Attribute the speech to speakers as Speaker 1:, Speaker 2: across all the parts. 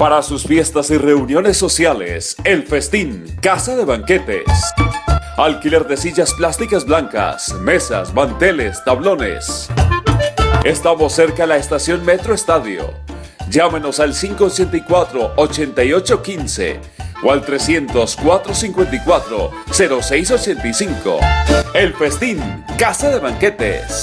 Speaker 1: Para sus fiestas y reuniones sociales, El Festín, Casa de Banquetes. Alquiler de sillas plásticas blancas, mesas, manteles, tablones. Estamos cerca a la estación Metro Estadio. Llámenos al 584-8815 o al 300-454-0685. El Festín, Casa de Banquetes.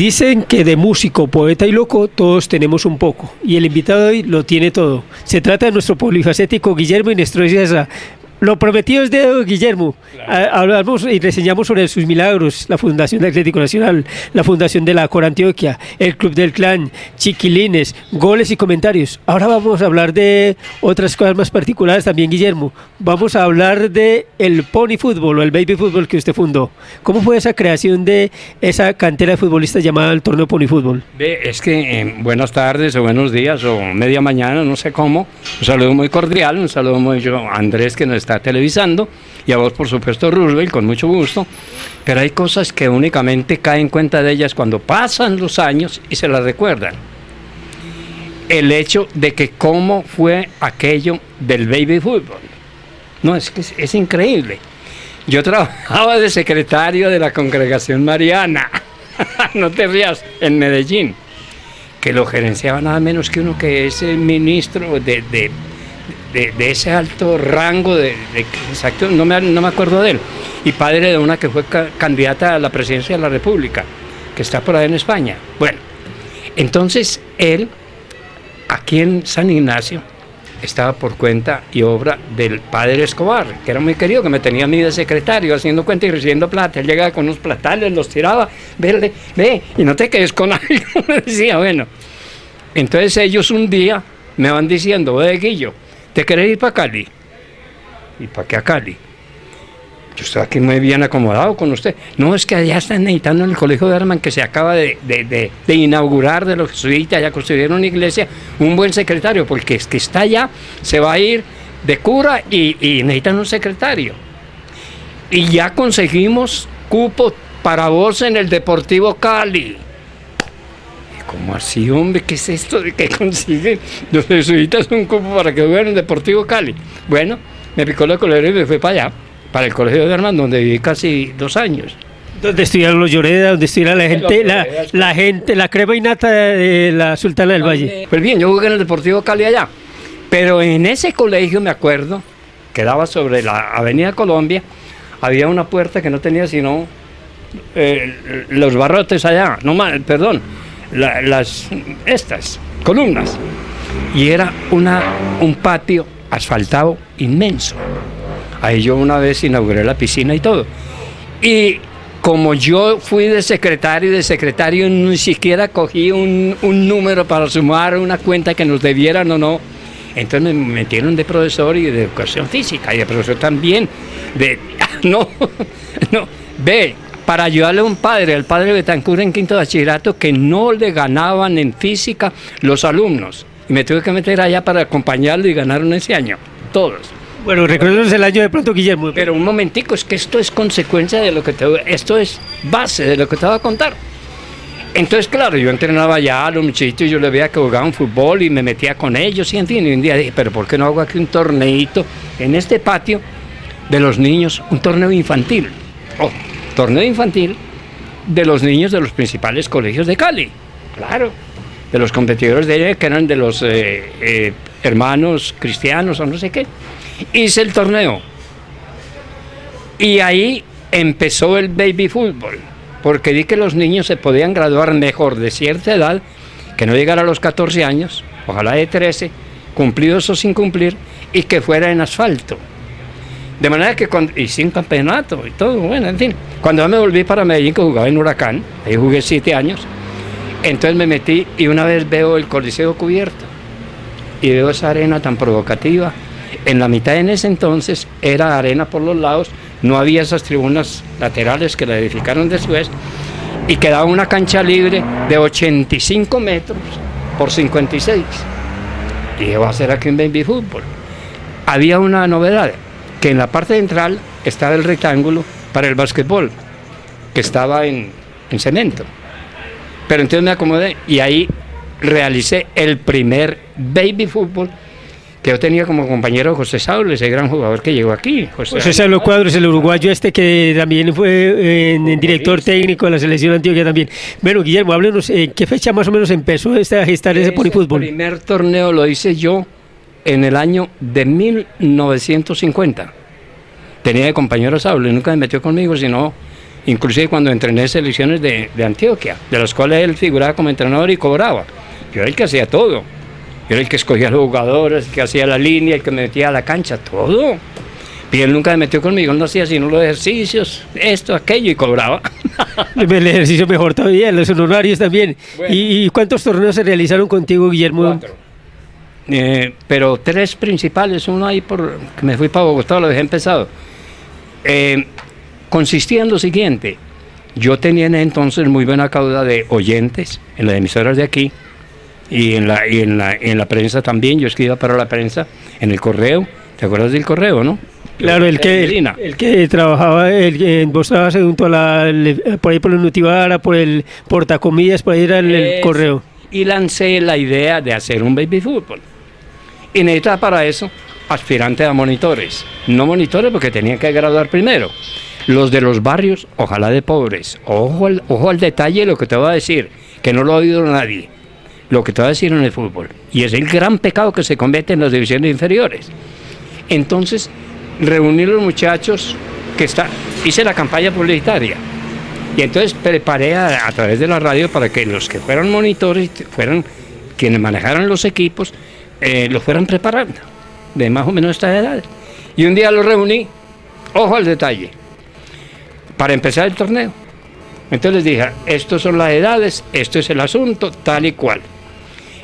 Speaker 2: Dicen que de músico, poeta y loco todos tenemos un poco, y el invitado hoy lo tiene todo. Se trata de nuestro polifacético Guillermo Inestrosa. Lo prometido es de Guillermo. Hablamos y reseñamos sobre sus milagros, la Fundación Atlético Nacional, la Fundación de la Cor Antioquia, el Club del Clan, chiquilines, goles y comentarios. Ahora vamos a hablar de otras cosas más particulares también, Guillermo. Vamos a hablar de el pony fútbol o el baby fútbol que usted fundó. ¿Cómo fue esa creación de esa cantera de futbolistas llamada el torneo pony fútbol?
Speaker 3: Es que eh, buenas tardes o buenos días o media mañana, no sé cómo. Un saludo muy cordial, un saludo muy yo Andrés que nos está televisando y a vos por supuesto Roosevelt con mucho gusto, pero hay cosas que únicamente caen cuenta de ellas cuando pasan los años y se las recuerdan. El hecho de que cómo fue aquello del baby fútbol. No, es que es, increíble. Yo trabajaba de secretario de la congregación mariana, no te rías, en Medellín, que lo gerenciaba nada menos que uno que es el ministro de, ese alto rango, de, exacto, no me, no me acuerdo de él, y padre de una que fue candidata a la presidencia de la República, que está por ahí en España. Bueno, entonces él, aquí en San Ignacio, estaba por cuenta y obra del padre Escobar, que era muy querido, que me tenía a mí de secretario, haciendo cuenta y recibiendo plata. Él llegaba con unos platales, los tiraba, ve, ve, y no te quedes con algo, decía, bueno. Entonces ellos un día me van diciendo, ve, Guillo, ¿Te querés ir para Cali? ¿Y para qué a Cali? Yo estoy aquí muy bien acomodado con usted. No, es que allá están necesitando en el Colegio de Herman, que se acaba de, inaugurar de los jesuitas, ya construyeron una iglesia, un buen secretario, porque es que está allá, se va a ir de cura y, y necesitan un secretario. Y ya conseguimos cupo para vos en el Deportivo Cali. ¿Cómo así, hombre? ¿Qué es esto de que consiguen los jesuitas un cupo para que jueguen en Deportivo Cali? Bueno, me picó la colera y me fui para allá, para el Colegio de Hermanos, donde viví casi dos años.
Speaker 2: Donde estudiaron los Lloreda, donde estudiaron la gente, la, la, gente, la crema y nata de la Sultana del Valle.
Speaker 3: Pues bien, yo jugué en el Deportivo Cali allá, pero en ese colegio me acuerdo que daba sobre la Avenida Colombia, había una puerta que no tenía sino eh, los barrotes allá, no mal, perdón, las estas columnas. Y era una, un patio asfaltado inmenso. Ahí yo una vez inauguré la piscina y todo. Y como yo fui de secretario y de secretario ni siquiera cogí un, un, número para sumar una cuenta que nos debieran o no, entonces me metieron de profesor y de educación física y de profesor también. De, no, no, ve, para ayudarle a un padre, el padre Betancur en quinto bachillerato, que no le ganaban en física los alumnos. Y me tuve que meter allá para acompañarlo y ganaron ese año, todos.
Speaker 2: Bueno, recuerdos el año de pronto, Guillermo.
Speaker 3: Pero un momentico, es que esto es consecuencia de lo que te esto es base de lo que te voy a contar. Entonces, claro, yo entrenaba ya a los muchachitos, yo le veía que jugaban fútbol y me metía con ellos y en fin, y un día dije, pero ¿por qué no hago aquí un torneito en este patio de los niños, un torneo infantil? Oh, torneo infantil de los niños de los principales colegios de Cali, claro, de los competidores de ella que eran de los eh, eh, hermanos cristianos o no sé qué. Hice el torneo y ahí empezó el baby fútbol porque di que los niños se podían graduar mejor de cierta edad, que no llegara a los 14 años, ojalá de 13, cumplidos o sin cumplir, y que fuera en asfalto. De manera que, cuando, y sin campeonato y todo, bueno, en fin. Cuando me volví para Medellín, que jugaba en Huracán, ahí jugué siete años, entonces me metí y una vez veo el coliseo cubierto y veo esa arena tan provocativa. En la mitad en ese entonces era arena por los lados no había esas tribunas laterales que la edificaron después y quedaba una cancha libre de 85 metros por 56. Y iba a ser aquí un baby fútbol. Había una novedad, que en la parte central estaba el rectángulo para el básquetbol, que estaba en, en cemento. Pero entonces me acomodé y ahí realicé el primer baby fútbol que yo tenía como compañero José Saúl, ese gran jugador que llegó aquí.
Speaker 2: José, José Saulo Cuadros, el uruguayo este que también fue eh, director técnico de la selección antioquia también. Bueno, Guillermo, háblenos, ¿en qué fecha más o menos empezó a gestar ese, polifútbol?
Speaker 3: El primer torneo lo hice yo en el año de 1950. Tenía de compañero Saulo y nunca me metió conmigo, sino inclusive cuando entrené selecciones de, de Antioquia, de las cuales él figuraba como entrenador y cobraba. Yo era el que hacía todo yo era el que escogía los jugadores, el que hacía la línea, el que me metía a la cancha, todo. Y él nunca me metió conmigo, no hacía sino los ejercicios, esto, aquello, y cobraba.
Speaker 2: El ejercicio mejor todavía, los honorarios también. ¿Y, cuántos torneos se realizaron contigo, Guillermo?
Speaker 3: Cuatro. Eh, pero tres principales, uno ahí por que me fui para Bogotá, lo dejé empezado. Eh, consistía en lo siguiente, yo tenía entonces muy buena cauda de oyentes en las emisoras de aquí, y en la, y en la, en la prensa también, yo escribía para la prensa, en el correo, ¿te acuerdas del correo, no?
Speaker 2: Claro, el que, el, que trabajaba, el, vos trabajabas junto a la, por ahí por el Nutivara, por el portacomillas, por ahí era el, correo.
Speaker 3: Y lancé la idea de hacer un baby fútbol. Y necesitaba para eso aspirantes a monitores. No monitores porque tenían que graduar primero. Los de los barrios, ojalá de pobres. Ojo al, detalle lo que te voy a decir, que no lo ha oído nadie lo que te voy a decir en el fútbol. Y es el gran pecado que se comete en las divisiones inferiores. Entonces, reuní los muchachos que está, hice la campaña publicitaria. Y entonces preparé a, través de la radio para que los que fueran monitores, fueran quienes manejaran los equipos, eh, los fueran preparando de más o menos esta edad. Y un día los reuní, ojo al detalle, para empezar el torneo. Entonces les dije, estos son las edades, esto es el asunto, tal y cual.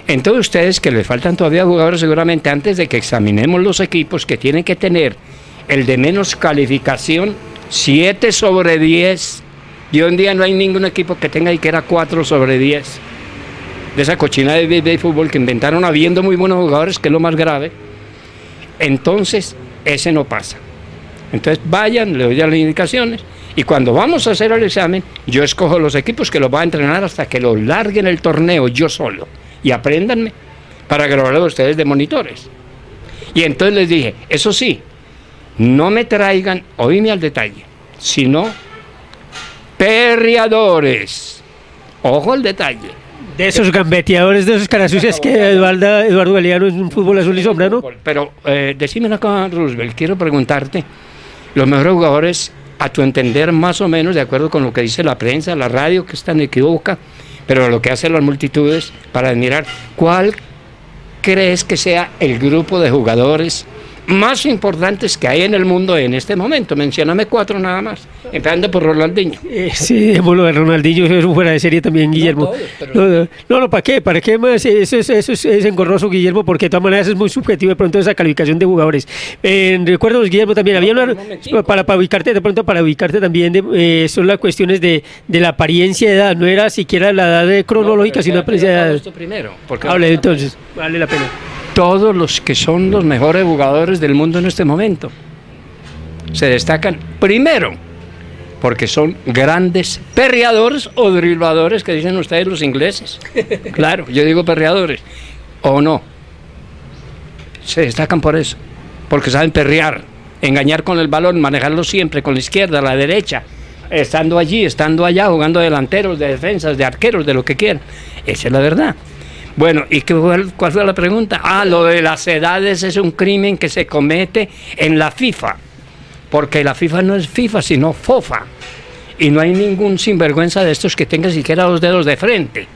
Speaker 3: Entonces ustedes que les faltan todavía jugadores seguramente antes de que examinemos los equipos que tienen que tener el de menos calificación, 7 sobre 10. Y en día no hay ningún equipo que tenga y que era 4 sobre 10. De esa cochina de béisbol fútbol que inventaron habiendo muy buenos jugadores, que es lo más grave. Entonces, ese no pasa. Entonces vayan, le doy las indicaciones. Y cuando vamos a hacer el examen, yo escojo los equipos que los va a entrenar hasta que los larguen el torneo yo solo y apréndanme para grabarlo ustedes de monitores. Y entonces les dije, eso sí, no me traigan, oíme al detalle, sino perreadores. Ojo al detalle.
Speaker 2: De esos gambeteadores, de esos carasucias que Eduardo, Eduardo Galeano es un fútbol azul y sombra.
Speaker 3: Pero eh, decime una cosa, Roosevelt, quiero preguntarte, los mejores jugadores, a tu entender, más o menos, de acuerdo con lo que dice la prensa, la radio, que están equivoca, pero lo que hacen las multitudes para admirar, ¿cuál crees que sea el grupo de jugadores más importantes que hay en el mundo en este momento. Mencióname cuatro nada más, empezando por Ronaldinho.
Speaker 2: Eh, sí, de Ronaldinho es un fuera de serie también, Guillermo. No, no, no, ¿para qué? ¿Para qué más? Eso es, eso es, engorroso, Guillermo, porque de todas maneras es muy subjetivo de pronto esa calificación de jugadores. Eh, recuerdos, Guillermo, también había una, para, para ubicarte, de pronto para ubicarte también, eh, son las cuestiones de, de, la apariencia de edad, no era siquiera la edad cronológica, sino la apariencia de edad.
Speaker 3: primero,
Speaker 2: Hable entonces, vale la pena
Speaker 3: todos los que son los mejores jugadores del mundo en este momento. Se destacan primero porque son grandes perreadores o dribladores que dicen ustedes los ingleses. Claro, yo digo perreadores. O no. Se destacan por eso. Porque saben perrear, engañar con el balón, manejarlo siempre con la izquierda, la derecha, estando allí, estando allá, jugando delanteros, de defensas, de arqueros, de lo que quieran. Esa es la verdad. Bueno, ¿y qué cuál fue la pregunta? Ah, lo de las edades es un crimen que se comete en la FIFA, porque la FIFA no es FIFA, sino FOFA. Y no hay ningún sinvergüenza de estos que tenga siquiera dos dedos de frente.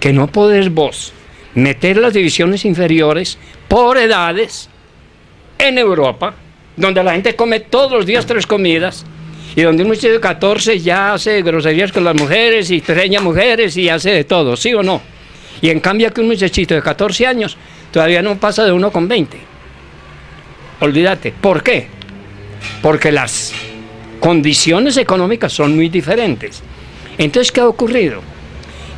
Speaker 3: Que no podés vos meter las divisiones inferiores por edades en Europa, donde la gente come todos los días tres comidas, y donde un muchacho de 14 ya hace groserías con las mujeres y treña mujeres y hace de todo, ¿sí o no? Y en cambio que un muchachito de 14 años todavía no pasa de uno con 20. Olvídate. ¿Por qué? Porque las condiciones económicas son muy diferentes. Entonces, ¿qué ha ocurrido?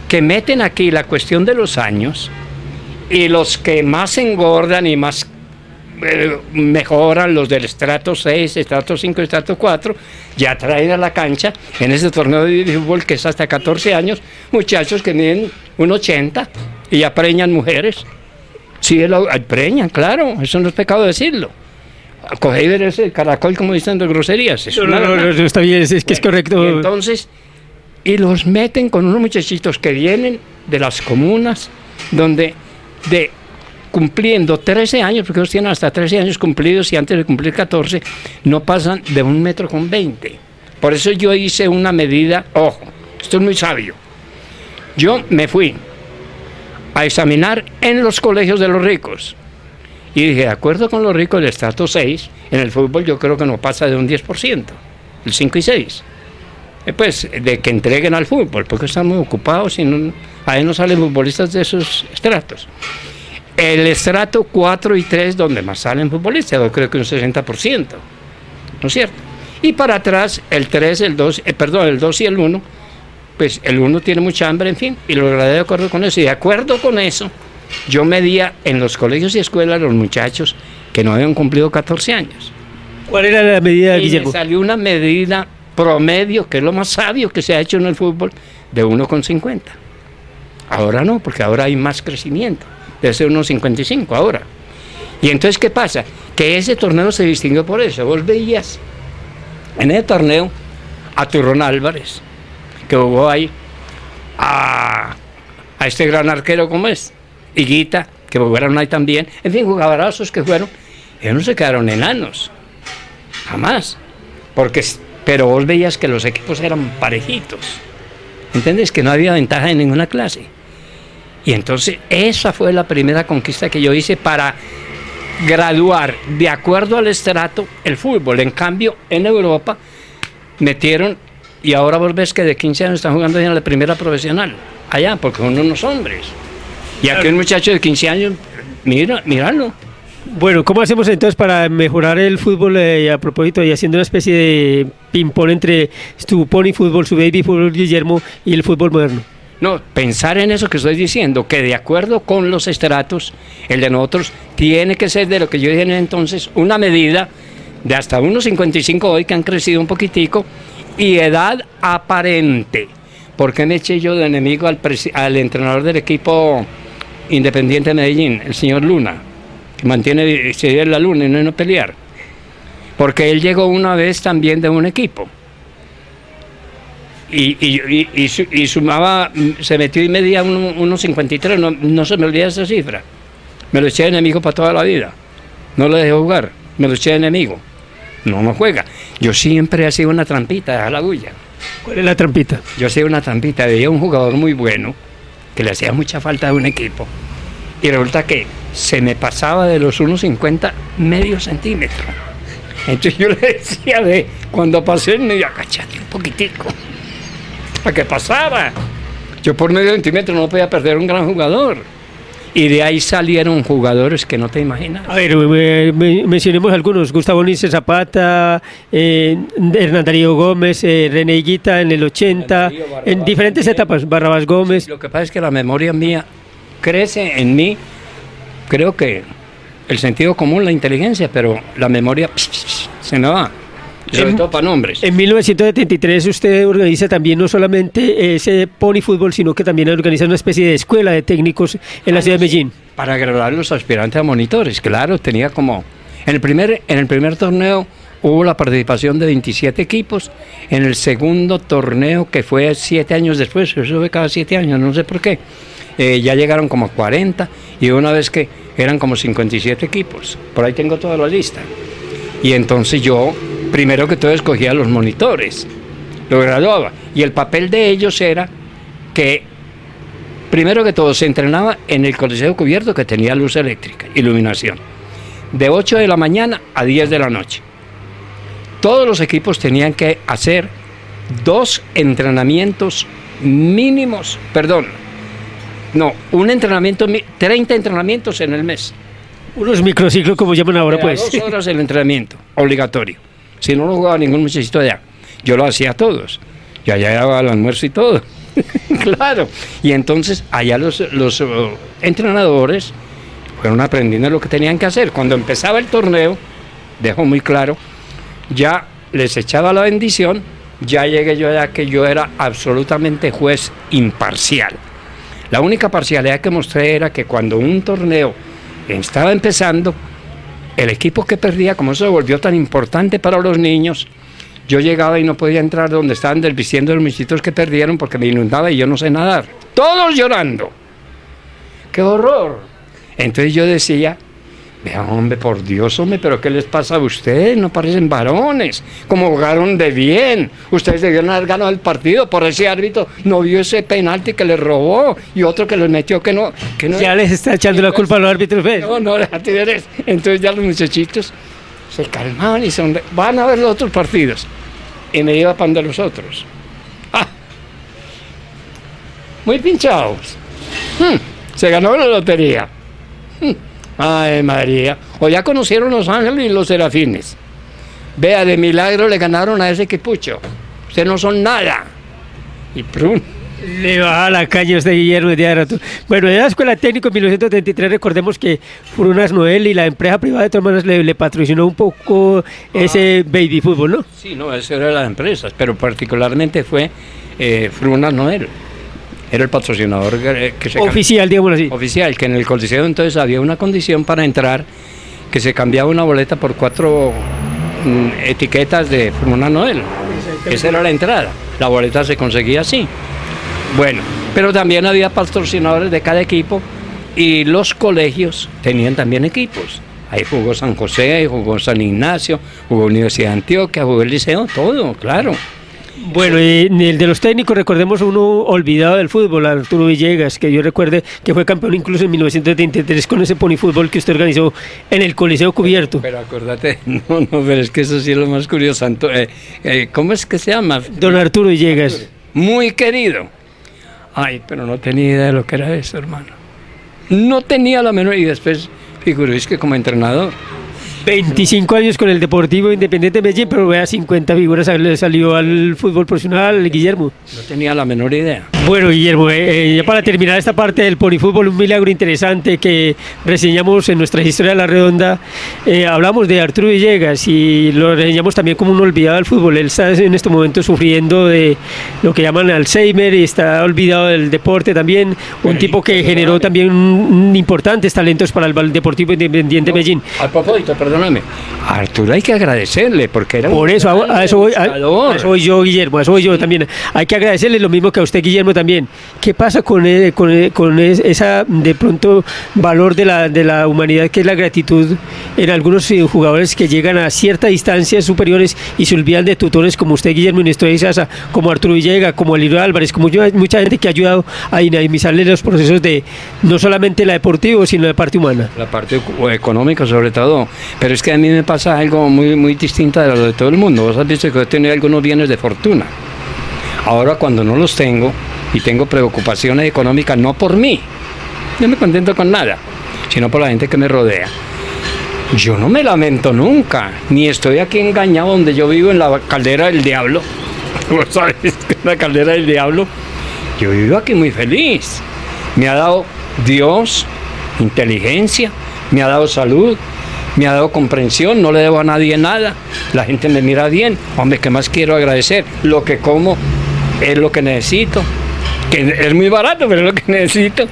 Speaker 3: Que meten aquí la cuestión de los años y los que más engordan y más eh, mejoran los del estrato 6, estrato 5, estrato 4, ya traen a la cancha en ese torneo de fútbol que es hasta 14 años, muchachos que miden un 80 y ya preñan mujeres. Sí, lo, preñan, claro, eso no es pecado decirlo. Coge y ver ese caracol como dicen de groserías.
Speaker 2: no, no, no, está bien, es, que es correcto.
Speaker 3: Y entonces, y los meten con unos muchachitos que vienen de las comunas, donde de cumpliendo 13 años, porque ellos tienen hasta 13 años cumplidos y antes de cumplir 14 no pasan de un metro con 20. Por eso yo hice una medida, ojo, esto es muy sabio. Yo me fui a examinar en los colegios de los ricos y dije, de acuerdo con los ricos del estrato 6, en el fútbol yo creo que no pasa de un 10%, el 5 y 6. Eh, pues de que entreguen al fútbol, porque estamos ocupados y ahí no salen futbolistas de esos estratos. El estrato 4 y 3, donde más salen futbolistas, yo creo que un 60%, ¿no es cierto? Y para atrás, el 3, el 2, eh, perdón, el 2 y el 1, pues el 1 tiene mucha hambre, en fin, y lo agradezco de acuerdo con eso. Y de acuerdo con eso, yo medía en los colegios y escuelas los muchachos que no habían cumplido 14 años.
Speaker 2: ¿Cuál era la medida, y
Speaker 3: Me salió una medida promedio, que es lo más sabio que se ha hecho en el fútbol, de 1,50. Ahora no, porque ahora hay más crecimiento debe ser unos 55 ahora. Y entonces, ¿qué pasa? Que ese torneo se distinguió por eso. Vos veías en ese torneo a Turrón Álvarez, que jugó ahí, a, este gran arquero como es, Higuita, que jugaron ahí también, en fin, jugadorazos que fueron, ellos no se quedaron enanos, jamás, porque, pero vos veías que los equipos eran parejitos, ¿entiendes? Que no había ventaja en ninguna clase. Y entonces esa fue la primera conquista que yo hice para graduar de acuerdo al estrato el fútbol. En cambio, en Europa metieron, y ahora vos ves que de 15 años están jugando ya en la primera profesional, allá, porque son unos hombres. Y aquí un muchacho de 15 años, mira, míralo.
Speaker 2: Bueno, ¿cómo hacemos entonces para mejorar el fútbol eh, a propósito y haciendo una especie de ping-pong entre tu pony fútbol, su baby fútbol Guillermo y el fútbol moderno?
Speaker 3: No, pensar en eso que estoy diciendo, que de acuerdo con los estratos, el de nosotros tiene que ser de lo que yo dije entonces, una medida de hasta unos 55 hoy que han crecido un poquitico y edad aparente. ¿Por qué me eché yo de enemigo al, al entrenador del equipo Independiente de Medellín, el señor Luna, que mantiene seguir la luna y no, no pelear? Porque él llegó una vez también de un equipo y, y, y, y, sumaba, se metió y medía unos 53, no, no se me olvida esa cifra. Me lo eché de enemigo para toda la vida. No lo dejé jugar, me lo eché de enemigo. No, no juega. Yo siempre he sido una trampita a la bulla.
Speaker 2: ¿Cuál es la trampita?
Speaker 3: Yo hacía una trampita, veía un jugador muy bueno, que le hacía mucha falta a un equipo, y resulta que se me pasaba de los 1,50 medio centímetro. Entonces yo le decía, de cuando pasé, me iba agachate un poquitico, para que pasara. Yo por medio centímetro no podía perder un gran jugador. Y de ahí salieron jugadores que no te imaginas.
Speaker 2: A ver, mencionemos algunos. Gustavo Nice Zapata, eh, Hernán Darío Gómez, eh, René Guita en el 80, en diferentes etapas, Barrabás Gómez.
Speaker 3: lo que pasa es que la memoria mía crece en mí, creo que el sentido común, la inteligencia, pero la memoria se me va. Sobre en, todo para nombres.
Speaker 2: En 1973 usted organiza también no solamente ese pony fútbol, sino que también organiza una especie de escuela de técnicos en la ciudad de Medellín.
Speaker 3: Para graduar los aspirantes a monitores, claro, tenía como... En el primer, en el primer torneo hubo la participación de 27 equipos, en el segundo torneo, que fue siete años después, eso fue cada siete años, no sé por qué, eh, ya llegaron como 40 y una vez que eran como 57 equipos, por ahí tengo toda la lista. Y entonces yo primero que todo escogía los monitores, lo graduaba. Y el papel de ellos era que, primero que todo, se entrenaba en el coliseo cubierto que tenía luz eléctrica, iluminación, de 8 de la mañana a 10 de la noche. Todos los equipos tenían que hacer dos entrenamientos mínimos, perdón, no, un entrenamiento, 30 entrenamientos en el mes.
Speaker 2: Unos microciclos, como llaman ahora, pues.
Speaker 3: Dos horas el entrenamiento, obligatorio. Si no lo jugaba ningún muchachito allá, yo lo hacía a todos. Yo allá daba el almuerzo y todo. claro. Y entonces allá los, los uh, entrenadores fueron aprendiendo lo que tenían que hacer. Cuando empezaba el torneo, dejó muy claro, ya les echaba la bendición, ya llegué yo allá que yo era absolutamente juez imparcial. La única parcialidad que mostré era que cuando un torneo estaba empezando, el equipo que perdía, como se volvió tan importante para los niños, yo llegaba y no podía entrar donde estaban desvistiendo los muchachitos que perdieron porque me inundaba y yo no sé nadar. Todos llorando. ¡Qué horror! Entonces yo decía, Vea, hombre, por Dios, hombre, pero ¿qué les pasa a ustedes? No parecen varones. Como jugaron de bien. Ustedes debieron haber ganado el partido. Por ese árbitro no vio ese penalti que les robó y otro que les metió que no. Que no
Speaker 2: ya les está echando la culpa a los árbitros, ¿ves?
Speaker 3: No, no, Entonces ya los muchachitos se calmaban y son. Van a ver los otros partidos. Y me iba para los otros. ¡Ah! Muy pinchados. Hmm, se ganó la lotería. Hmm. Ay, María. O ya conocieron los ángeles y los serafines. Vea, de milagro le ganaron a ese equipucho. Ustedes no son nada. Y prun.
Speaker 2: Le baja la caña usted, Guillermo de Bueno, de la Escuela Técnica en 1933, recordemos que Frunas Noel y la empresa privada de todas le, le patrocinó un poco ese baby fútbol, ¿no?
Speaker 3: Sí, no, eso era de las empresas, pero particularmente fue eh, Frunas Noel era el patrocinador que se
Speaker 2: oficial, digamos así.
Speaker 3: Oficial, que en el Coliseo entonces había una condición para entrar que se cambiaba una boleta por cuatro mm, etiquetas de Formuna Noel. Esa era la entrada. La boleta se conseguía así. Bueno, pero también había patrocinadores de cada equipo y los colegios tenían también equipos. Ahí jugó San José, jugó San Ignacio, jugó Universidad de Antioquia, jugó el Liceo, todo, claro.
Speaker 2: Bueno, y el de los técnicos, recordemos uno olvidado del fútbol, Arturo Villegas, que yo recuerde que fue campeón incluso en 1933 con ese pony fútbol que usted organizó en el Coliseo Cubierto.
Speaker 3: Pero, acuérdate, no, no, pero es que eso sí es lo más curioso. Eh, eh, ¿Cómo es que se llama?
Speaker 2: Don Arturo Villegas.
Speaker 3: Muy querido. Ay, pero no tenía idea de lo que era eso, hermano. No tenía la menor, y después es que como entrenador
Speaker 2: 25 años con el Deportivo Independiente de Medellín, pero vea 50 figuras le salió al fútbol profesional, Guillermo.
Speaker 3: No tenía la menor idea.
Speaker 2: Bueno, Guillermo, eh, eh, ya para terminar esta parte del polifútbol, un milagro interesante que reseñamos en nuestra historia de la redonda, eh, hablamos de Arturo Villegas y lo reseñamos también como un olvidado del fútbol. Él está en este momento sufriendo de lo que llaman Alzheimer y está olvidado del deporte también, un tipo que generó también importantes talentos para el Deportivo Independiente de Medellín.
Speaker 3: A propósito, perdón perdóname, a Arturo hay que agradecerle porque era
Speaker 2: Por
Speaker 3: un
Speaker 2: eso, a, a eso voy, a- a eso voy yo, Guillermo, a eso voy yo también. Hay que agradecerle lo mismo que a usted, Guillermo, también. ¿Qué pasa con, eh, con, eh, con es- esa, de pronto, valor de la, de la humanidad que es la gratitud en algunos jugadores que llegan a ciertas distancias superiores y se olvidan de tutores como usted, Guillermo Inestro y Sasa, como Arturo Villega, como Eliro Álvarez, como yo, mucha gente que ha ayudado a dinamizarle los procesos de no solamente la deportivo, sino la parte humana?
Speaker 3: La parte eco- económica sobre todo. Pero es que a mí me pasa algo muy, muy distinto de lo de todo el mundo. Vos has visto que yo tengo algunos bienes de fortuna. Ahora cuando no los tengo y tengo preocupaciones económicas, no por mí, yo me contento con nada, sino por la gente que me rodea. Yo no me lamento nunca, ni estoy aquí engañado donde yo vivo en la caldera del diablo. Vos sabes que la caldera del diablo. Yo vivo aquí muy feliz. Me ha dado Dios inteligencia, me ha dado salud, me ha dado comprensión, no le debo a nadie nada. La gente me mira bien. Hombre, ¿qué más quiero agradecer? Lo que como es lo que necesito. Que es muy barato, pero es lo que necesito.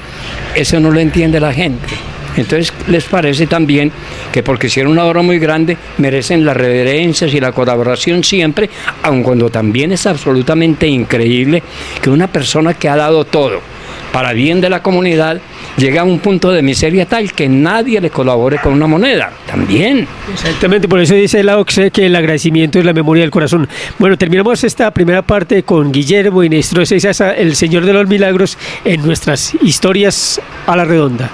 Speaker 3: Eso no lo entiende la gente. Entonces les parece también que porque hicieron una obra muy grande merecen las reverencias y la colaboración siempre, aun cuando también es absolutamente increíble que una persona que ha dado todo para bien de la comunidad llega a un punto de miseria tal que nadie le colabore con una moneda. También.
Speaker 2: Exactamente, por eso dice la OCSE que el agradecimiento es la memoria del corazón. Bueno, terminamos esta primera parte con Guillermo Inestro Sasa, el Señor de los Milagros, en nuestras historias a la redonda.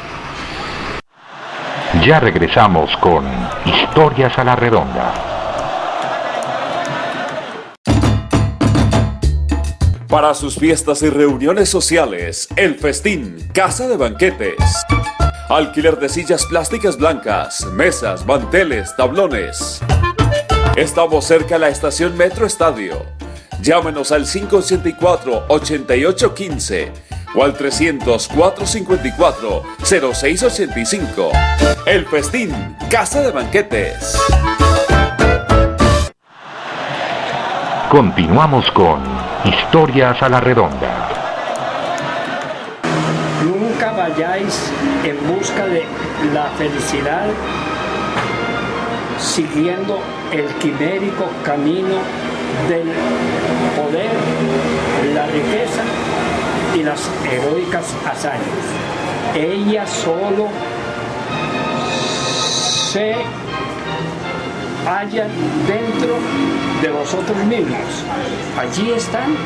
Speaker 4: Ya regresamos con Historias a la Redonda.
Speaker 1: Para sus fiestas y reuniones sociales, El Festín, Casa de Banquetes. Alquiler de sillas plásticas blancas, mesas, manteles, tablones. Estamos cerca de la estación Metro Estadio. Llámenos al 584-8815 o al 300-454-0685. El Festín, Casa de Banquetes.
Speaker 4: Continuamos con Historias a la Redonda.
Speaker 5: Nunca vayáis en busca de la felicidad siguiendo el quimérico camino del poder, la riqueza y las heroicas hazañas. Ella solo se halla dentro de vosotros mismos. Allí están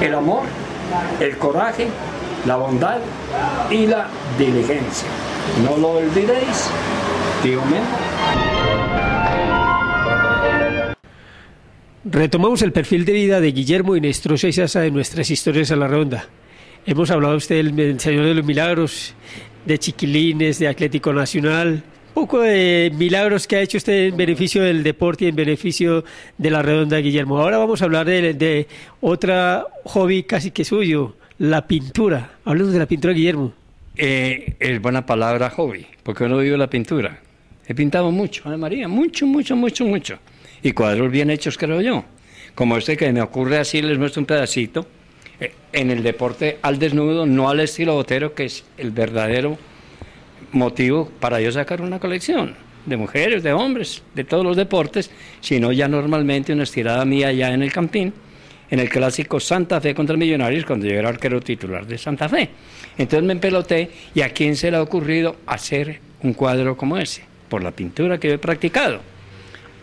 Speaker 5: el amor, el coraje, la bondad y la diligencia. No lo olvidéis, tío.
Speaker 2: Retomamos el perfil de vida de Guillermo Inestrosa y Sasa en nuestras historias a la redonda. Hemos hablado usted del, Señor de los Milagros, de Chiquilines, de Atlético Nacional, poco de milagros que ha hecho usted en beneficio del deporte y en beneficio de la redonda, Guillermo. Ahora vamos a hablar de, de otra hobby casi que suyo, la pintura. Hablemos de la pintura, Guillermo.
Speaker 3: Eh, es buena palabra hobby, porque uno vive la pintura. He pintado mucho, Ana María, mucho, mucho, mucho, mucho. Y cuadros bien hechos, creo yo. Como este que me ocurre así, les muestro un pedacito. Eh, en el deporte al desnudo, no al estilo botero, que es el verdadero motivo para yo sacar una colección de mujeres, de hombres, de todos los deportes, sino ya normalmente una estirada mía ya en el Campín, en el clásico Santa Fe contra Millonarios, cuando yo era arquero titular de Santa Fe. Entonces me empeloté y a quién se le ha ocurrido hacer un cuadro como ese, por la pintura que he practicado,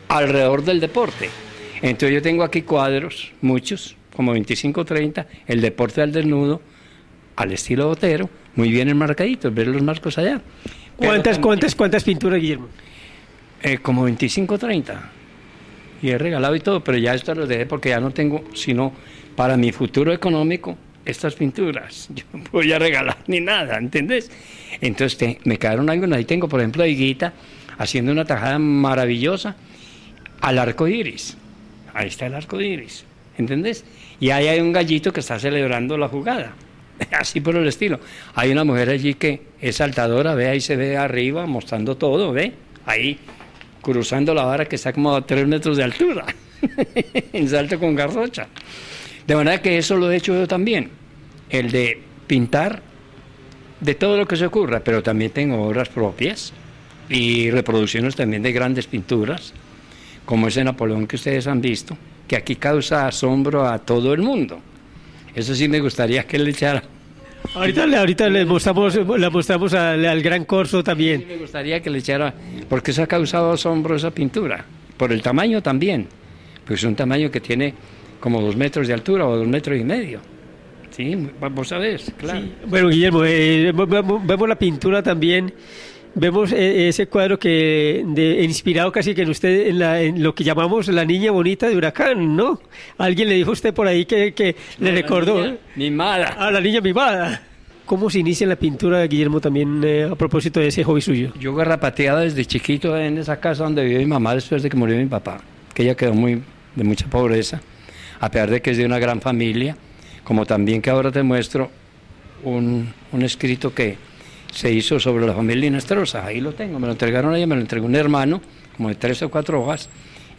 Speaker 3: alrededor del deporte. Entonces yo tengo aquí cuadros, muchos, como 25 o 30, el deporte al desnudo, al estilo botero, muy bien enmarcaditos, ver los marcos allá.
Speaker 2: ¿Cuántas, cuántas, cuántas pinturas, Guillermo?
Speaker 3: eh, como 25 30. Y he regalado y todo, pero ya esto lo dejé porque ya no tengo, sino para mi futuro económico, estas pinturas. Yo no voy a regalar ni nada, ¿entendés? Entonces te- me quedaron algunas. Ahí tengo, por ejemplo, a Higuita haciendo una tajada maravillosa al arco iris. Ahí está el arco iris, ¿entendés? Y ahí hay un gallito que está celebrando la jugada. Así por el estilo. Hay una mujer allí que es saltadora, ve ahí se ve arriba mostrando todo, ve, ahí cruzando la vara que está como a tres metros de altura, en salto con garrocha. De manera que eso lo he hecho yo también, el de pintar de todo lo que se ocurra, pero también tengo obras propias, y reproducciones también de grandes pinturas, como ese Napoleón que ustedes han visto, que aquí causa asombro a todo el mundo. Eso sí me gustaría que le echara.
Speaker 2: Ahorita, le- ahorita le mostramos, le mostramos al, al gran corso
Speaker 3: Sí
Speaker 2: también.
Speaker 3: me gustaría que le echara, porque eso ha causado asombro esa pintura, por el tamaño también, pues es un tamaño que tiene como dos metros de altura o dos metros y medio. Sí, vos sabés, claro.
Speaker 2: Bueno, Guillermo, eh, ve- ve- vemos la pintura también. Vemos eh, ese cuadro que de, inspirado casi que en usted en, la- en lo que llamamos la niña bonita de Huracán, ¿no? Alguien le dijo a usted por ahí que, que le recordó.
Speaker 3: Niña Mimada.
Speaker 2: Ah, la niña mimada. ¿Cómo se inicia en la pintura de Guillermo también eh, a propósito de ese hobby suyo?
Speaker 3: Yo garrapateaba desde chiquito en esa casa donde vive mi mamá después de que murió mi papá, que ella quedó muy de mucha pobreza, a pesar de que es de una gran familia, como también que ahora te muestro un, un escrito que se hizo sobre la familia Inestrosa, ahí lo tengo, me lo entregaron ella, me lo entregó un hermano, como de tres o cuatro hojas,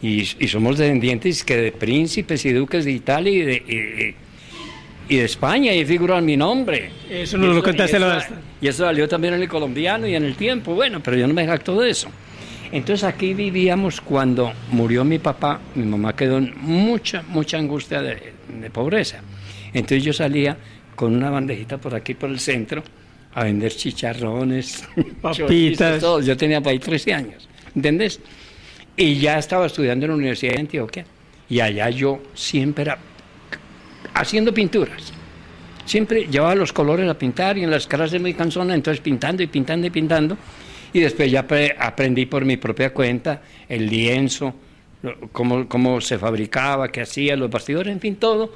Speaker 3: y, y somos descendientes que de príncipes y duques de Italia y de, y- y de España, y figura mi nombre.
Speaker 2: Eso no lo contaste
Speaker 3: y
Speaker 2: la
Speaker 3: eso, y eso salió también en el colombiano y en el tiempo, bueno, pero yo no me jacto de eso. Entonces aquí vivíamos cuando murió mi papá, mi mamá quedó en mucha, mucha angustia de, de pobreza. Entonces yo salía con una bandejita por aquí, por el centro, a vender chicharrones,
Speaker 2: Papitas.
Speaker 3: todo. Yo tenía para ahí 13 años, ¿entendés? Y ya estaba estudiando en la Universidad de Antioquia. Y allá yo siempre era haciendo pinturas. Siempre llevaba los colores a pintar y en las clases muy cansona, entonces pintando y pintando y pintando. Y después ya apre- aprendí por mi propia cuenta el lienzo, cómo, cómo se fabricaba, qué hacía, los bastidores, en fin, todo.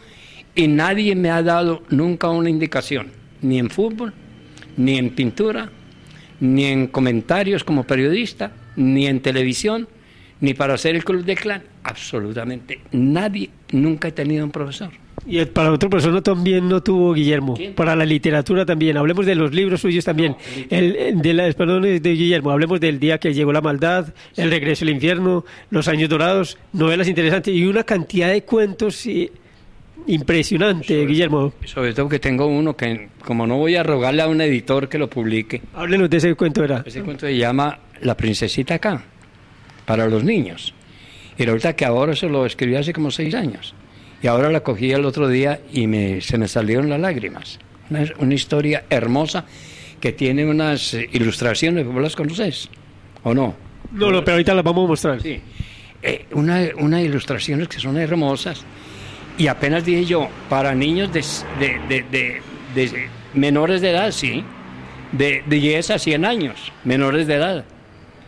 Speaker 3: Y nadie me ha dado nunca una indicación, ni en fútbol, ni en pintura, ni en comentarios como periodista, ni en televisión, ni para hacer el club de clan. Absolutamente nadie, nunca he tenido un profesor.
Speaker 2: Y para otro persona también no tuvo Guillermo.
Speaker 3: ¿Quién?
Speaker 2: Para la literatura también. Hablemos de los libros suyos también. el, el de la, perdón, de Guillermo. Hablemos del día que llegó la maldad, el regreso al infierno, los años dorados, novelas interesantes y una cantidad de cuentos eh, impresionante, Guillermo.
Speaker 3: Sobre todo que tengo uno que, como no voy a rogarle a un editor que lo publique,
Speaker 2: Háblenos de ese cuento, ¿verdad?
Speaker 3: ese cuento se llama La princesita acá, para los niños. Y ahorita que ahora se lo escribí hace como seis años. Y ahora la cogí el otro día y me, se me salieron las lágrimas. Una, una historia hermosa que tiene unas eh, ilustraciones, ¿vos las conoces? ¿O no?
Speaker 2: No, no, pero ahorita las vamos a mostrar.
Speaker 3: Sí. Eh, una, unas ilustraciones que son hermosas. Y apenas dije yo, para niños de, menores de edad, sí. De, de 10 a 100 años, menores de edad.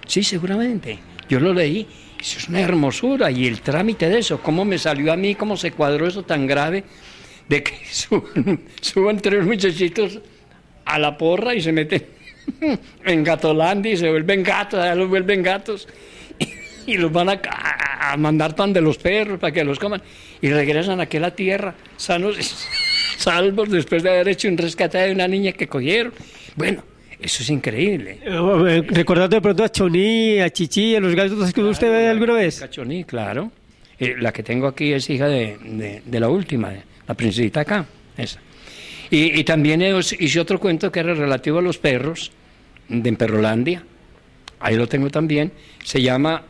Speaker 3: Sí, seguramente. Yo lo leí. Eso es una hermosura. Y el trámite de eso, cómo me salió a mí, cómo se cuadró eso tan grave, de que suban, tres muchachitos a la porra y se meten en Gatolandia y se vuelven gatos, ya los vuelven gatos y los van a, a- a mandar pan de los perros para que los coman y regresan aquí a la tierra sanos y salvos después de haber hecho un rescate de una niña que cogieron. Bueno, eso es increíble.
Speaker 2: Eh, eh, Recordando de pronto a Choní, a Chichi, a los gatos que usted ve alguna vez.
Speaker 3: Cachoní, claro. Eh, la que tengo aquí es hija de, de- de la última, la princesita acá, esa. Y, y también os- hice otro cuento que era relativo a los perros, de Perrolandia. Ahí lo tengo también. Se llama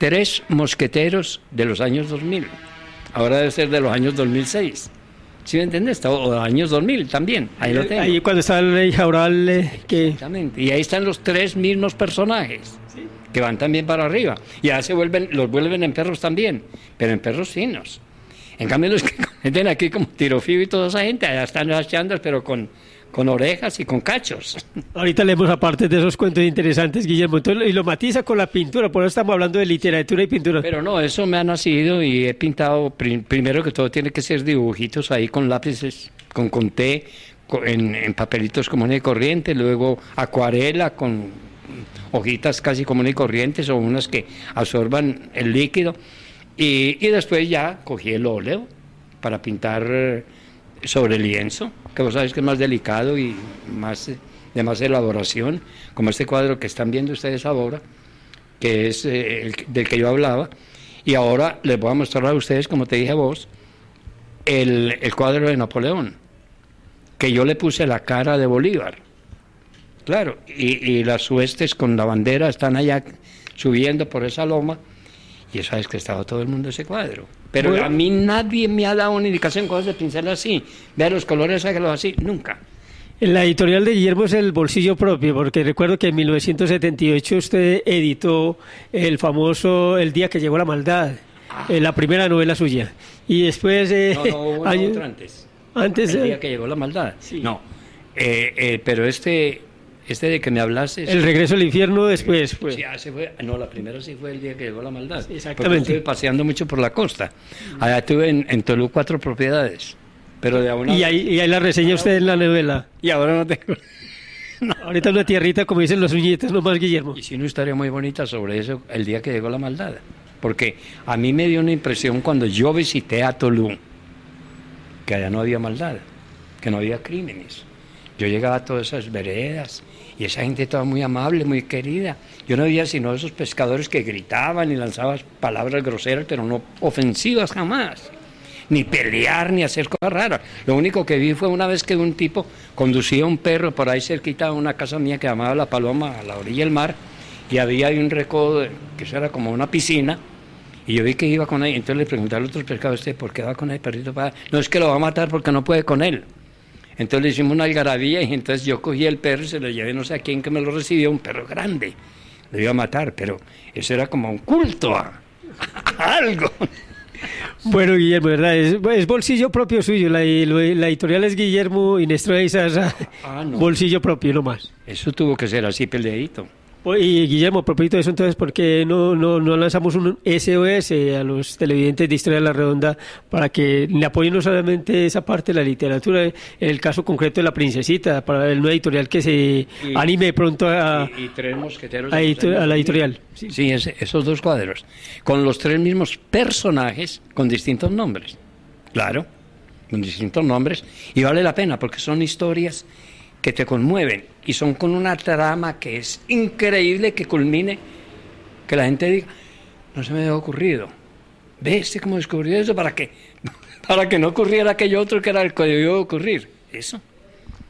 Speaker 3: Tres Mosqueteros de los años 2000. Ahora debe ser de los años 2006. ¿Sí me entiendes? O o años 2000 también. Ahí lo tengo.
Speaker 2: Ahí cuando está el rey Jaural, eh, que
Speaker 3: Exactamente. Y ahí están los tres mismos personajes que van también para arriba. Y ya se vuelven, los vuelven en perros también, pero en perros finos. En cambio, los que cometen aquí como tirofío y toda esa gente, allá están las chandas, pero con, con orejas y con cachos.
Speaker 2: ahorita leemos aparte de esos cuentos interesantes, Guillermo. Entonces, y lo matiza con la pintura, por eso estamos hablando de literatura y pintura.
Speaker 3: Pero no, eso me ha nacido y he pintado, pri- primero que todo tiene que ser dibujitos ahí con lápices, con conté, co- en, en papelitos comunes y corrientes, luego acuarela con hojitas casi comunes y corrientes o unas que absorban el líquido. Y, y después ya cogí el óleo para pintar sobre lienzo, que vos sabés que es más delicado y más de más elaboración, como este cuadro que están viendo ustedes ahora que es eh, el del que yo hablaba. Y ahora les voy a mostrar a ustedes, como te dije vos, el, el cuadro de Napoleón, que yo le puse la cara de Bolívar. Claro, y, y las huestes con la bandera están allá subiendo por esa loma y eso es que estaba todo el mundo ese cuadro. Pero
Speaker 2: Bueno.
Speaker 3: a mí nadie me ha dado una indicación cosas de pincel así. Vea los colores, hágalo así. Nunca.
Speaker 2: La editorial de Guillermo es el bolsillo propio, porque recuerdo que en 1978 usted editó el famoso El día que llegó la maldad, eh, la primera novela suya. Y después... eh,
Speaker 3: No, no, otra antes.
Speaker 2: antes
Speaker 3: El
Speaker 2: eh,
Speaker 3: día que llegó la maldad. No. Eh, eh, pero este, este de que me hablaste...
Speaker 2: el regreso al infierno después. Pues.
Speaker 3: Sí, ah, ese fue- no, la primera sí fue el día que llegó la maldad.
Speaker 2: Sí, exactamente.
Speaker 3: Porque estuve paseando mucho por la costa. Allá tuve en, en Tolú cuatro propiedades. Pero de una
Speaker 2: Y ahí, y ahí la reseña usted en la novela.
Speaker 3: Y ahora no tengo.
Speaker 2: Ahorita una tierrita, como dicen los uñitos, nomás Guillermo.
Speaker 3: Hice una historia muy bonita sobre eso el día que llegó la maldad. Porque a mí me dio una impresión cuando yo visité a Tolú, que allá no había maldad, que no había crímenes. Yo llegaba a todas esas veredas y esa gente toda muy amable, muy querida. Yo no veía sino esos pescadores que gritaban y lanzaban palabras groseras, pero no ofensivas jamás. Ni pelear, ni hacer cosas raras. Lo único que vi fue una vez que un tipo conducía un perro por ahí cerquita de una casa mía que llamaba La Paloma, a la orilla del mar, y había ahí un recodo, que eso era como una piscina, y yo vi que iba con él, entonces le pregunté al otro pescador, ¿usted por qué va con el perrito? para-?" No, es que lo va a matar porque no puede con él. Entonces le hicimos una algarabía y entonces yo cogí el perro y se lo llevé no sé a quién que me lo recibió, un perro grande. Lo iba a matar, pero eso era como un culto a, a algo.
Speaker 2: Bueno, Guillermo, ¿verdad? Es, es bolsillo propio suyo. La, la editorial es Guillermo Inestrosa.
Speaker 3: Ah, no.
Speaker 2: Bolsillo propio, no más.
Speaker 3: Eso tuvo que ser así peleadito.
Speaker 2: Y Guillermo, a propósito de eso, entonces, ¿por qué no, no, no lanzamos un SOS a los televidentes de Historia de la Redonda para que le apoyen no solamente esa parte de la literatura, en el caso concreto de La Princesita, para el nuevo editorial que se
Speaker 3: Y-
Speaker 2: anime pronto a,
Speaker 3: y, y tres mosqueteros.
Speaker 2: a
Speaker 3: de los
Speaker 2: editor-
Speaker 3: años
Speaker 2: a la
Speaker 3: 2000.
Speaker 2: editorial?
Speaker 3: Sí, esos dos cuadros. Con los tres mismos personajes con distintos nombres. Claro, con distintos nombres. Y vale la pena porque son historias que te conmueven y son con una trama que es increíble que culmine, que la gente diga, no se me había ocurrido. ¿Ve este cómo descubrió eso? ¿Para qué? Para que no ocurriera aquello otro que era el que debió ocurrir. Eso.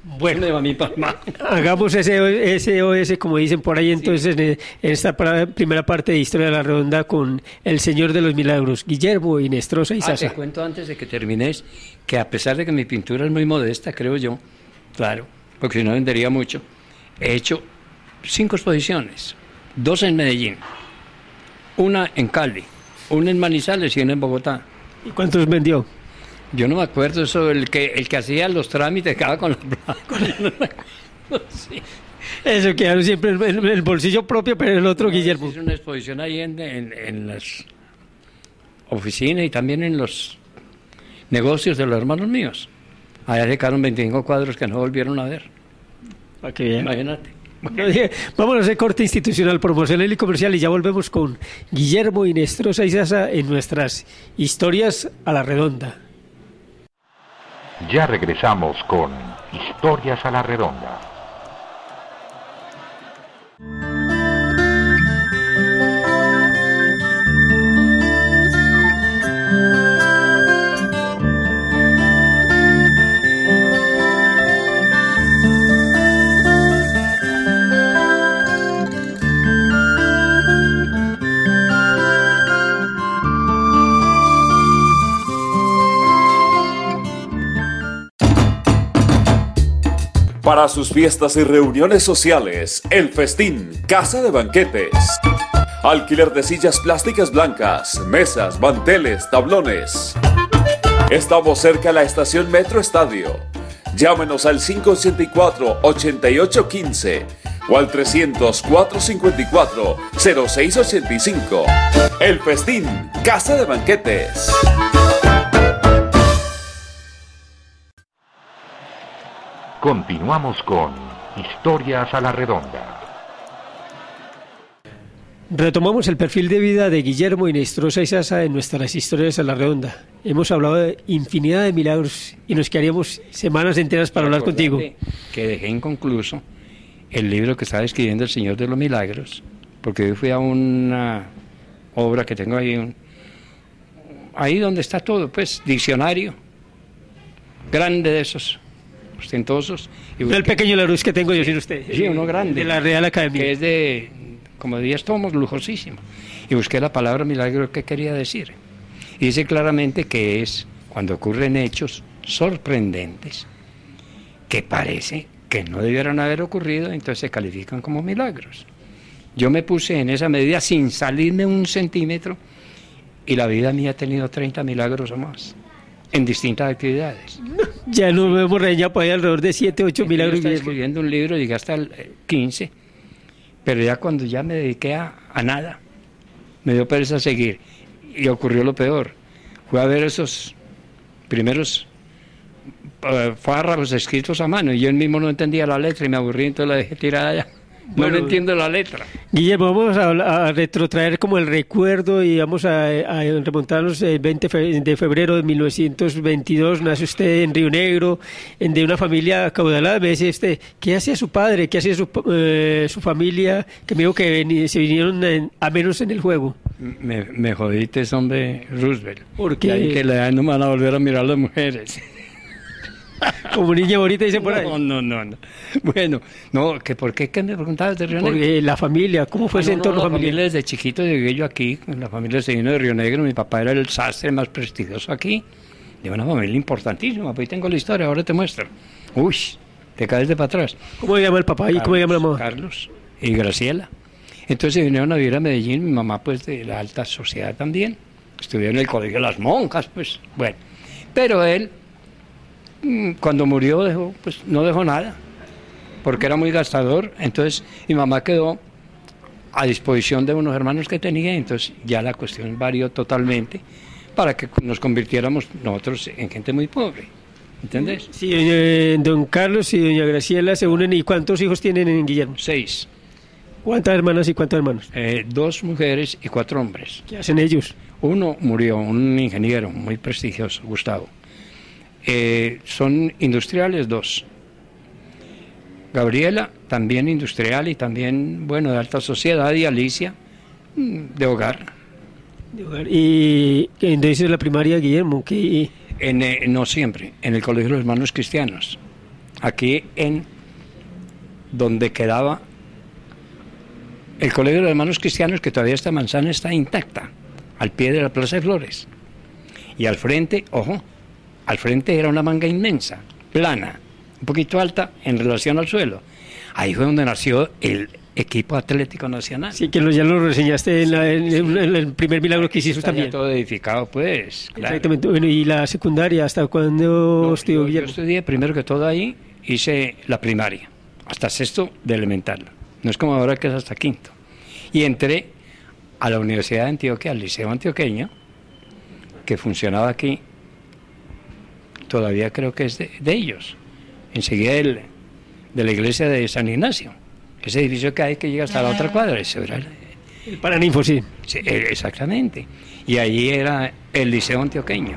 Speaker 3: Bueno, me va mi palma.
Speaker 2: Hagamos ese SOS, como dicen por ahí, entonces, en en esta primera parte de Historia de la Redonda con el Señor de los Milagros, Guillermo Inestrosa y
Speaker 3: Ah, te cuento antes de que termines que a pesar de que mi pintura es muy modesta, creo yo, claro, porque si no vendería mucho, he hecho cinco exposiciones, dos en Medellín, una en Cali, una en Manizales y una en Bogotá.
Speaker 2: ¿Y cuántos vendió?
Speaker 3: Yo no me acuerdo eso, el que, el que hacía los trámites quedaba con la plata. Sí.
Speaker 2: Eso quedaron siempre en el bolsillo propio, pero el otro Guillermo.
Speaker 3: Hice una exposición ahí en, en- en las oficinas y también en los negocios de los hermanos míos. Allá se quedaron 25 cuadros que no volvieron a ver.
Speaker 2: Para que vean.
Speaker 3: Imagínate.
Speaker 2: No, dije, Vamos a hacer corte institucional, promocional y comercial y ya volvemos con Guillermo Inestrosa y Sasa en nuestras historias a la redonda.
Speaker 4: Ya regresamos con Historias a la Redonda.
Speaker 1: Para sus fiestas y reuniones sociales, El Festín, Casa de Banquetes. Alquiler de sillas plásticas blancas, mesas, manteles, tablones. Estamos cerca a la estación Metro Estadio. Llámenos al 584-8815 o al 300-454-0685. El Festín, Casa de Banquetes.
Speaker 4: Continuamos con Historias a la Redonda.
Speaker 2: Retomamos el perfil de vida de Guillermo Inestrosa y Sasa en nuestras historias a la redonda. Hemos hablado de infinidad de milagros y nos quedaríamos semanas enteras para hablar contigo.
Speaker 3: Que dejé inconcluso el libro que estaba escribiendo El Señor de los Milagros, porque yo fui a una obra que tengo ahí, un- ahí donde está todo, pues, diccionario, grande de esos, ostentosos. Y
Speaker 2: No el pequeño Larus que tengo yo sin usted.
Speaker 3: Sí, uno grande.
Speaker 2: De la Real Academia.
Speaker 3: que es de como 10 tomos, lujosísimo. Y busqué la palabra milagro que quería decir. Y dice claramente que es cuando ocurren hechos sorprendentes que parece que no debieran haber ocurrido, entonces se califican como milagros. Yo me puse en esa medida sin salirme un centímetro y la vida mía ha tenido 30 milagros o más en distintas actividades.
Speaker 2: Ya nos vemos por ahí alrededor de 7, 8
Speaker 3: Yo
Speaker 2: milagros.
Speaker 3: estaba escribiendo un libro, llegué hasta el eh, 15, pero ya cuando ya me dediqué a, a nada, me dio pereza seguir. Y ocurrió lo peor. Fue a ver esos primeros eh, párrafos escritos a mano y yo mismo no entendía la letra y me aburrí, entonces la dejé tirada ya. No
Speaker 2: Bueno,
Speaker 3: le entiendo la letra.
Speaker 2: Guillermo, vamos a, a retrotraer como el recuerdo y vamos a, a remontarnos el 20 fe- de febrero de 1922. Nace usted en Río Negro, en, de una familia acaudalada. Me decía usted, ¿qué hacía su padre? ¿Qué hacía su, eh, su familia? Que me dijo que veni- se vinieron en- a menos en el juego.
Speaker 3: Me, me jodiste, ese hombre Roosevelt.
Speaker 2: ¿Por qué?
Speaker 3: Que le dan no me van a volver a mirar las mujeres.
Speaker 2: Como niña bonita, dice por ahí.
Speaker 3: No, no, no, no. Bueno, no, que ¿por qué? ¿Qué me preguntabas de Río Negro?
Speaker 2: Porque la familia, ¿cómo fue ese
Speaker 3: Ah, no,
Speaker 2: entorno
Speaker 3: la
Speaker 2: familiar?
Speaker 3: familia desde chiquito llegué yo aquí, la familia se vino de Río Negro, mi papá era el sastre más prestigioso aquí, de una familia importantísima, pues ahí tengo la historia, ahora te muestro. Uy, te caes de para atrás.
Speaker 2: ¿Cómo se llama el papá y cómo se llama la mamá?
Speaker 3: Carlos y Graciela. Entonces se vinieron a vivir a Medellín, mi mamá pues de la alta sociedad también, estudió en el colegio de las monjas, pues bueno. Pero él, cuando murió, dejó, pues no dejó nada, porque era muy gastador, entonces mi mamá quedó a disposición de unos hermanos que tenía, entonces ya la cuestión varió totalmente para que nos convirtiéramos nosotros en gente muy pobre, ¿entendés?
Speaker 2: Sí, eh, don Carlos y doña Graciela se unen. ¿Y cuántos hijos tienen en Guillermo?
Speaker 3: Seis,
Speaker 2: ¿Cuántas hermanas y cuántos hermanos?
Speaker 3: eh, dos mujeres y cuatro hombres.
Speaker 2: ¿Qué hacen ellos?
Speaker 3: Uno murió, un ingeniero muy prestigioso, Gustavo. Eh, son industriales dos. Gabriela, también industrial y también, bueno, de alta sociedad, y Alicia, mm, de hogar.
Speaker 2: De hogar. Y entonces la primaria, Guillermo, que
Speaker 3: En, eh, no siempre, en el Colegio de los Hermanos Cristianos. Aquí en donde quedaba el Colegio de los Hermanos Cristianos, que todavía esta manzana está intacta, al pie de la Plaza de Flores. Y al frente, ojo, al frente era una manga inmensa, plana, un poquito alta en relación al suelo. Ahí fue donde nació el equipo atlético nacional.
Speaker 2: sí que lo, ya lo reseñaste en, la- en- en el primer milagro que hiciste también.
Speaker 3: todo edificado, pues. claro.
Speaker 2: Exactamente. Bueno, y la secundaria, ¿hasta cuándo
Speaker 3: No,
Speaker 2: estudió
Speaker 3: yo, yo estudié primero que todo ahí, hice la primaria, hasta sexto de elemental. No es como ahora que es hasta quinto. Y entré a la Universidad de Antioquia, al Liceo Antioqueño, que funcionaba aquí, todavía creo que es de, de ellos, enseguida del- de la iglesia de San Ignacio. Ese edificio que hay que llega hasta la otra cuadra, eso era
Speaker 2: El Paraninfo, sí.
Speaker 3: Sí, eh, exactamente. Y allí era el Liceo Antioqueño.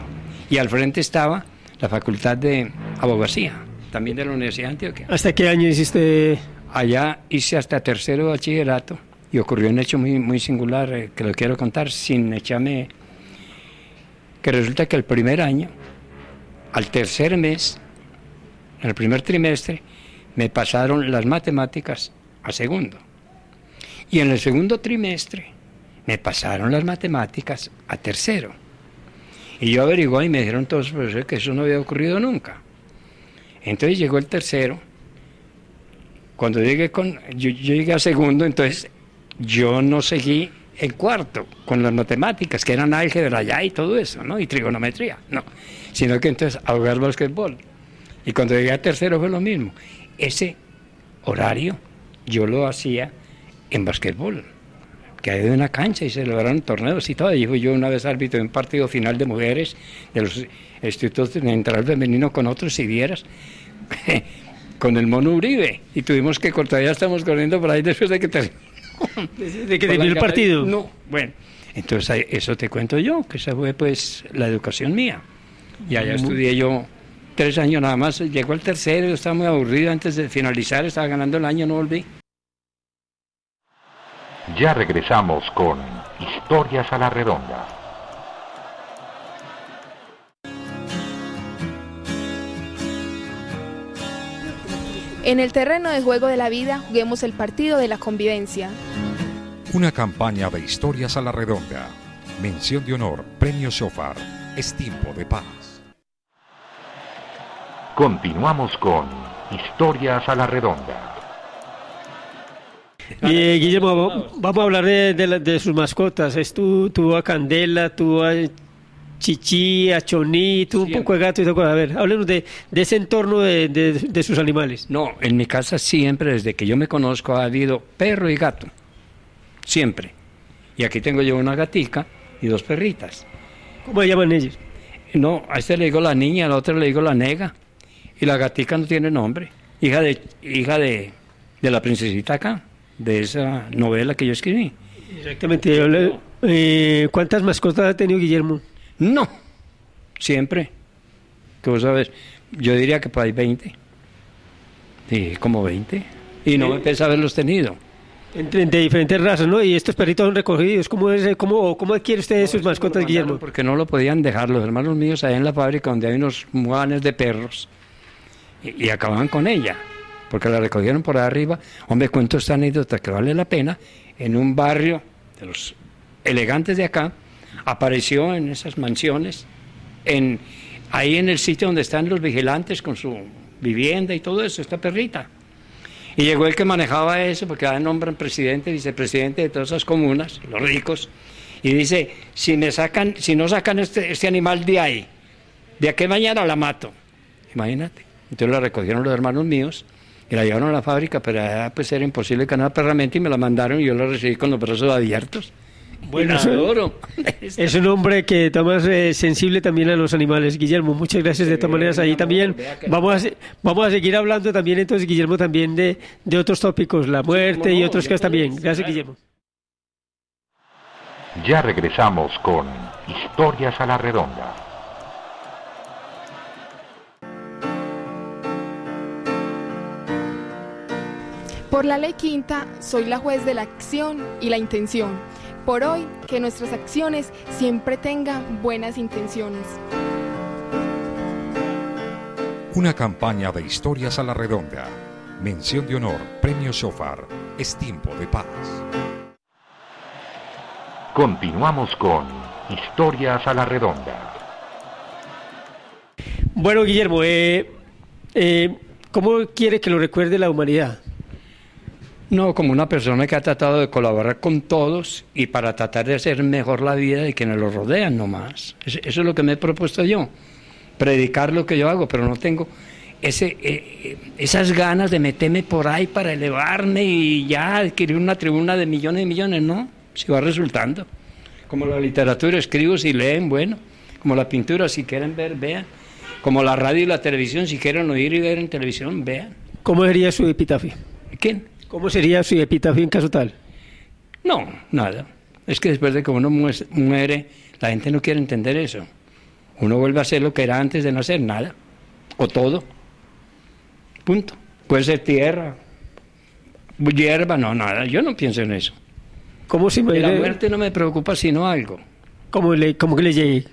Speaker 3: Y al frente estaba la Facultad de Abogacía, también de la Universidad de Antioquia.
Speaker 2: ¿Hasta qué año hiciste?
Speaker 3: Allá hice hasta tercero de bachillerato y ocurrió un hecho muy, muy singular eh, que lo quiero contar sin echarme... Que resulta que el primer año, al tercer mes, en el primer trimestre, me pasaron las matemáticas a segundo. Y en el segundo trimestre me pasaron las matemáticas a tercero. Y yo averigué y me dijeron todos los profesores que eso no había ocurrido nunca. Entonces llegó el tercero. Cuando llegué con, yo, yo llegué a segundo, entonces yo no seguí en cuarto con las matemáticas, que eran álgebra ya y todo eso, ¿no? Y trigonometría, no. Sino que entonces a jugar basquetbol. Y cuando llegué a tercero fue lo mismo. Ese horario yo lo hacía en basquetbol, que hay de una cancha y se celebraron torneos y todo. Y fui yo una vez árbitro de un partido final de mujeres de los institutos central femenino con otros, si vieras, con el mono Uribe. Y tuvimos que cortar, ya estamos corriendo por ahí después de que terminó.
Speaker 2: ¿De que terminó el partido?
Speaker 3: No, bueno. Entonces eso te cuento yo, que esa fue pues la educación mía. Y allá estudié yo tres años nada más, llegó el tercero, yo estaba muy aburrido antes de finalizar, estaba ganando el año, no volví.
Speaker 4: Ya regresamos con Historias a la Redonda.
Speaker 6: En el terreno de juego de la vida, juguemos el partido de la convivencia.
Speaker 4: Una campaña de historias a la redonda. Mención de honor, Premio Shofar. Es tiempo de paz. Continuamos con Historias a la redonda.
Speaker 2: Y Guillermo, vamos a hablar de, de, de sus mascotas. Es tu, tu a Candela, tu a Chichi, a Choní, tu un poco de gato y todo. A ver, háblenos de, de ese entorno de, de, de sus animales.
Speaker 3: No, en mi casa siempre, desde que yo me conozco, ha habido perro y gato. Siempre. Y aquí tengo yo una gatica y dos perritas.
Speaker 2: ¿Cómo se llaman ellos?
Speaker 3: No, a este le digo la niña, al otro le digo la nega. Y la gatica no tiene nombre. Hija de, hija de, de la princesita acá, de esa novela que yo escribí.
Speaker 2: Exactamente. yo le- eh, ¿Cuántas mascotas ha tenido Guillermo?
Speaker 3: No, siempre. Que vos sabes, yo diría que por ahí 20. Sí, como 20. Y no me pesa haberlos tenido.
Speaker 2: Entre, de diferentes razas, ¿no? Y estos perritos son recogidos. ¿Cómo, es, cómo, cómo adquiere usted sus mascotas, Guillermo?
Speaker 3: Porque no lo podían dejar los hermanos míos allá en la fábrica donde hay unos muanes de perros. Y, y acababan con ella. Porque la recogieron por arriba. Hombre, cuento esta anécdota que vale la pena. En un barrio de los elegantes de acá, apareció en esas mansiones, en, ahí en el sitio donde están los vigilantes con su vivienda y todo eso, esta perrita. Y llegó el que manejaba eso, porque ahora nombran presidente, vicepresidente de todas esas comunas, los ricos, y dice, si me sacan, si no sacan este, este animal de ahí, de aquí mañana la mato. Imagínate. Entonces la recogieron los hermanos míos y la llevaron a la fábrica, pero pues era imposible nada perramente y me la mandaron y yo la recibí con los brazos abiertos.
Speaker 2: Bueno,
Speaker 3: adoro.
Speaker 2: Es un hombre que tomas eh, sensible también a los animales. Guillermo, muchas gracias de todas maneras. Ahí también vamos a, vamos a seguir hablando también entonces, Guillermo, también de, de otros tópicos, la muerte y
Speaker 3: no,
Speaker 2: otros casos también. Gracias. Guillermo.
Speaker 4: Ya regresamos con Historias a la redonda.
Speaker 6: Por la ley quinta, soy la juez de la acción y la intención. Por hoy, que nuestras acciones siempre tengan buenas intenciones.
Speaker 4: Una campaña de Historias a la redonda. Mención de honor, Premio Shofar. Es tiempo de paz. Continuamos con Historias a la redonda.
Speaker 2: Bueno, Guillermo, eh, eh, ¿cómo quiere que lo recuerde la humanidad?
Speaker 3: No, como una persona que ha tratado de colaborar con todos y para tratar de hacer mejor la vida de quienes lo rodean, no más. Eso, eso es lo que me he propuesto yo, predicar lo que yo hago, pero no tengo ese, eh, eh, esas ganas de meterme por ahí para elevarme y ya adquirir una tribuna de millones y millones, no, si va resultando. Como la literatura, escribo si leen, bueno, como la pintura, si quieren ver, vean. Como la radio y la televisión, si quieren oír y ver en televisión, vean.
Speaker 2: ¿Cómo sería su epitafio?
Speaker 3: ¿Quién?
Speaker 2: ¿Cómo sería su epitafio en caso tal?
Speaker 3: No, nada. Es que después de que uno muere, la gente no quiere entender eso. Uno vuelve a ser lo que era antes de nacer, nada. O todo. Punto. Puede ser tierra, hierba, no, nada. Yo no pienso en eso.
Speaker 2: ¿Cómo se
Speaker 3: De la muerte no me preocupa sino algo.
Speaker 2: ¿Cómo, le, cómo que le llegue?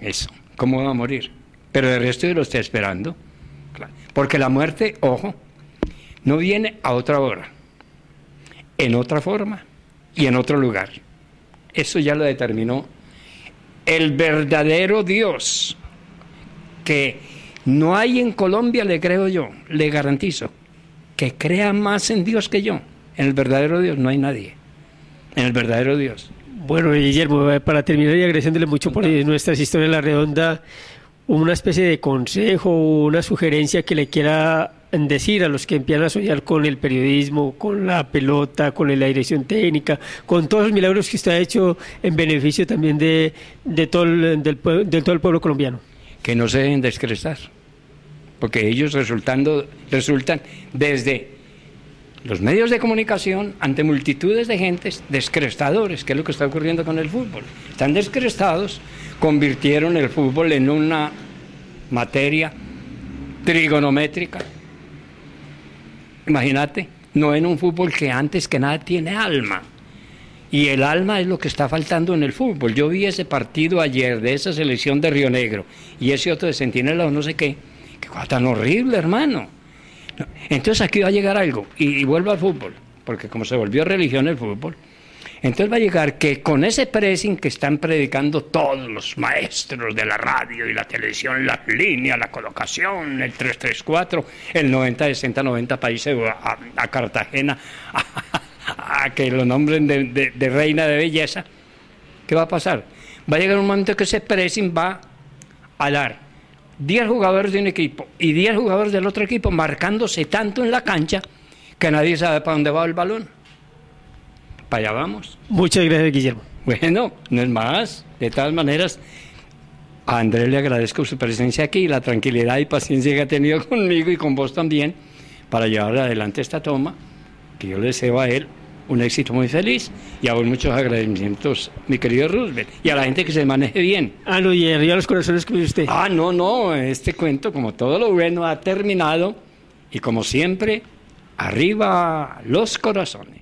Speaker 3: Eso. ¿Cómo va a morir? Pero el resto yo lo estoy esperando. Porque la muerte, ojo, no viene a otra hora, en otra forma y en otro lugar. Eso ya lo determinó el verdadero Dios, que no hay en Colombia, le creo yo, le garantizo, que crea más en Dios que yo. En el verdadero Dios no hay nadie. En el verdadero Dios.
Speaker 2: Bueno, Guillermo, para terminar y agradeciéndole mucho por nuestras historias en la redonda, una especie de consejo, una sugerencia que le quiera decir a los que empiezan a soñar con el periodismo, con la pelota, con la dirección técnica, con todos los milagros que usted ha hecho en beneficio también de, de, todo, el, del, todo el pueblo colombiano.
Speaker 3: que no se deben descrestar, porque ellos resultando, resultan desde los medios de comunicación ante multitudes de gentes descrestadores, que es lo que está ocurriendo con el fútbol. Están descrestados, convirtieron el fútbol en una materia trigonométrica. Imagínate, no en un fútbol que antes que nada tiene alma. Y el alma es lo que está faltando en el fútbol. Yo vi ese partido ayer de esa selección de Río Negro y ese otro de Centinela o no sé qué. Qué cosa tan horrible, hermano. Entonces aquí va a llegar algo y, y vuelvo al fútbol, porque como se volvió religión el fútbol, entonces va a llegar que con ese pressing que están predicando todos los maestros de la radio y la televisión, las líneas, la colocación, el 334, el 90, 60, 90 países a, Cartagena, a, que lo nombren de, de, de, reina de belleza, ¿qué va a pasar? Va a llegar un momento que ese pressing va a dar 10 jugadores de un equipo y 10 jugadores del otro equipo marcándose tanto en la cancha que nadie sabe para dónde va el balón para allá vamos.
Speaker 2: Muchas gracias, Guillermo.
Speaker 3: Bueno, no es más. De todas maneras, a Andrés le agradezco su presencia aquí, la tranquilidad y paciencia que ha tenido conmigo y con vos también para llevar adelante esta toma, que yo le deseo a él un éxito muy feliz y a vos muchos agradecimientos, mi querido Roosevelt, y a la gente que se maneje bien.
Speaker 2: Ah, no, y arriba los corazones que usted.
Speaker 3: Ah, no, no, este cuento, como todo lo bueno, ha terminado y como siempre, arriba los corazones.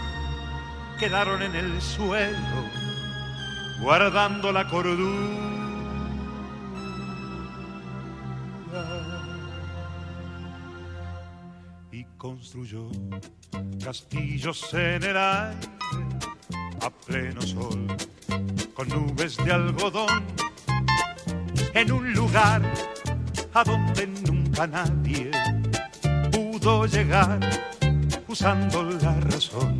Speaker 7: quedaron en el suelo, guardando la cordura. Y construyó castillos en el aire a pleno sol, con nubes de algodón, en un lugar a donde nunca nadie pudo llegar usando la razón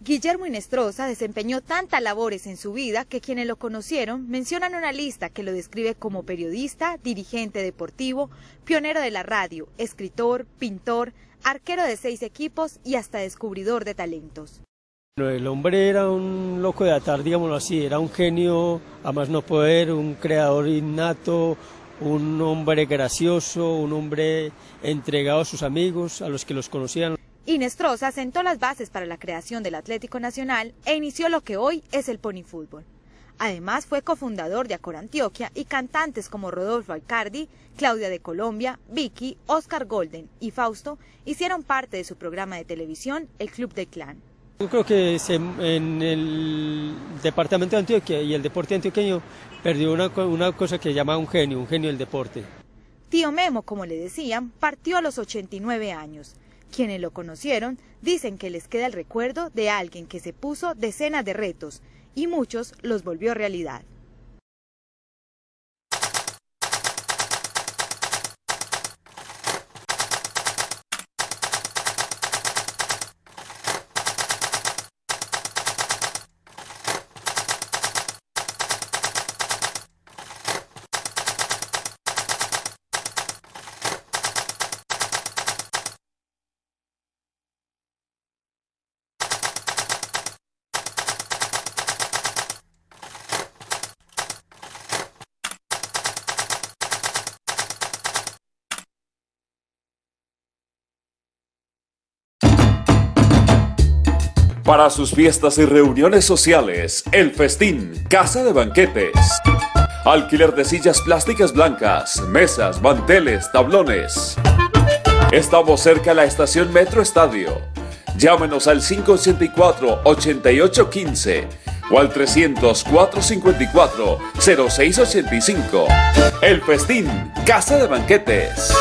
Speaker 8: Guillermo Inestrosa desempeñó tantas labores en su vida que quienes lo conocieron mencionan una lista que lo describe como periodista, dirigente deportivo, pionero de la radio, escritor, pintor, arquero de seis equipos y hasta descubridor de talentos.
Speaker 2: El hombre era un loco de atar, digámoslo así, era un genio a más no poder, un creador innato, un hombre gracioso, un hombre entregado a sus amigos, a los que los conocían.
Speaker 8: Inestrosa sentó las bases para la creación del Atlético Nacional e inició lo que hoy es el pony fútbol. Además fue cofundador de Acor Antioquia y cantantes como Rodolfo Alcardi, Claudia de Colombia, Vicky, Oscar Golden y Fausto hicieron parte de su programa de televisión El Club del Clan.
Speaker 2: Yo creo que en el departamento de Antioquia y el deporte antioqueño perdió una, una cosa que llama un genio, un genio del deporte.
Speaker 8: Tío Memo, como le decían, partió a los 89 años. Quienes lo conocieron dicen que les queda el recuerdo de alguien que se puso decenas de retos y muchos los volvió realidad.
Speaker 1: Para sus fiestas y reuniones sociales, El Festín, Casa de Banquetes. Alquiler de sillas plásticas blancas, mesas, manteles, tablones. Estamos cerca de la estación Metro Estadio. Llámenos al 584-8815 o al 300-454-0685. El Festín, Casa de Banquetes.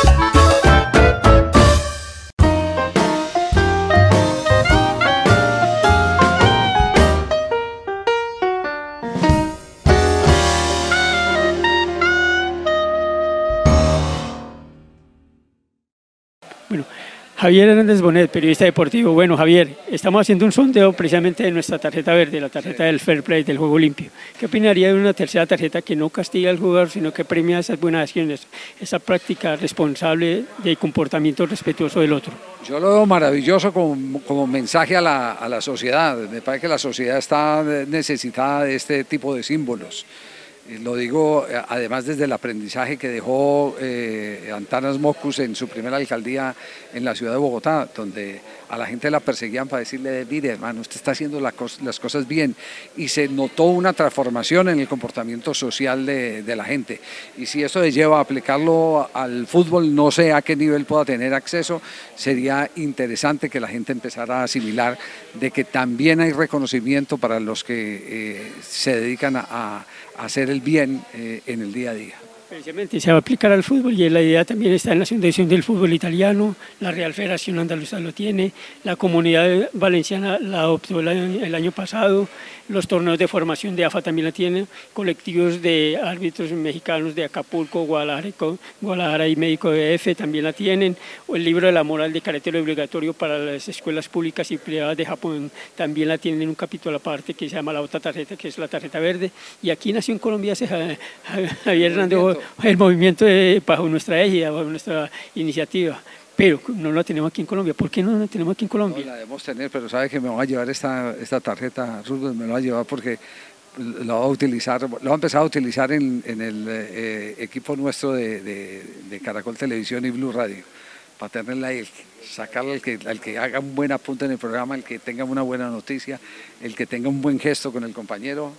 Speaker 2: Javier Hernández Bonet, periodista deportivo. Bueno, Javier, estamos haciendo un sondeo precisamente de nuestra tarjeta verde, la tarjeta del fair play, del juego limpio. ¿Qué opinaría de una tercera tarjeta que no castiga al jugador, sino que premia esas buenas acciones, esa práctica responsable de comportamiento respetuoso del otro?
Speaker 9: Yo lo veo maravilloso como, como mensaje a la, a la sociedad. Me parece que la sociedad está necesitada de este tipo de símbolos. Eh, lo digo eh, además desde el aprendizaje que dejó eh, Antanas Mocus en su primera alcaldía en la ciudad de Bogotá, donde a la gente la perseguían para decirle, mire hermano, usted está haciendo las cosas bien. Y se notó una transformación en el comportamiento social de, la gente. Y si esto lleva a aplicarlo al fútbol, no sé a qué nivel pueda tener acceso, sería interesante que la gente empezara a asimilar de que también hay reconocimiento para los que se dedican a hacer el bien eh, en el día a día.
Speaker 2: Precisamente se va a aplicar al fútbol y la idea también está en la Fundación del Fútbol Italiano, la Real Federación Andaluza lo tiene, la Comunidad Valenciana la adoptó el año pasado, los torneos de formación de AFA también la tienen, colectivos de árbitros mexicanos de Acapulco, Guadalajara, y Médico de EF también la tienen, o el libro de la moral de carácter obligatorio para las escuelas públicas y privadas de Japón también la tienen en un capítulo aparte que se llama la otra tarjeta, que es la tarjeta verde, y aquí nació en Colombia Javier Hernández, el movimiento bajo nuestra égida, bajo nuestra iniciativa pero no la tenemos aquí en Colombia. ¿Por qué no la tenemos aquí en Colombia?
Speaker 9: No la debemos tener, pero sabe que me va a llevar esta, esta tarjeta, Rubén, me la va a llevar porque lo va a utilizar, lo va a empezar a utilizar en, en el eh, equipo nuestro de, de, Caracol Televisión y Blue Radio, para tenerla ahí, sacarle al que, al que haga un buen apunte en el programa, el que tenga una buena noticia, el que tenga un buen gesto con el compañero,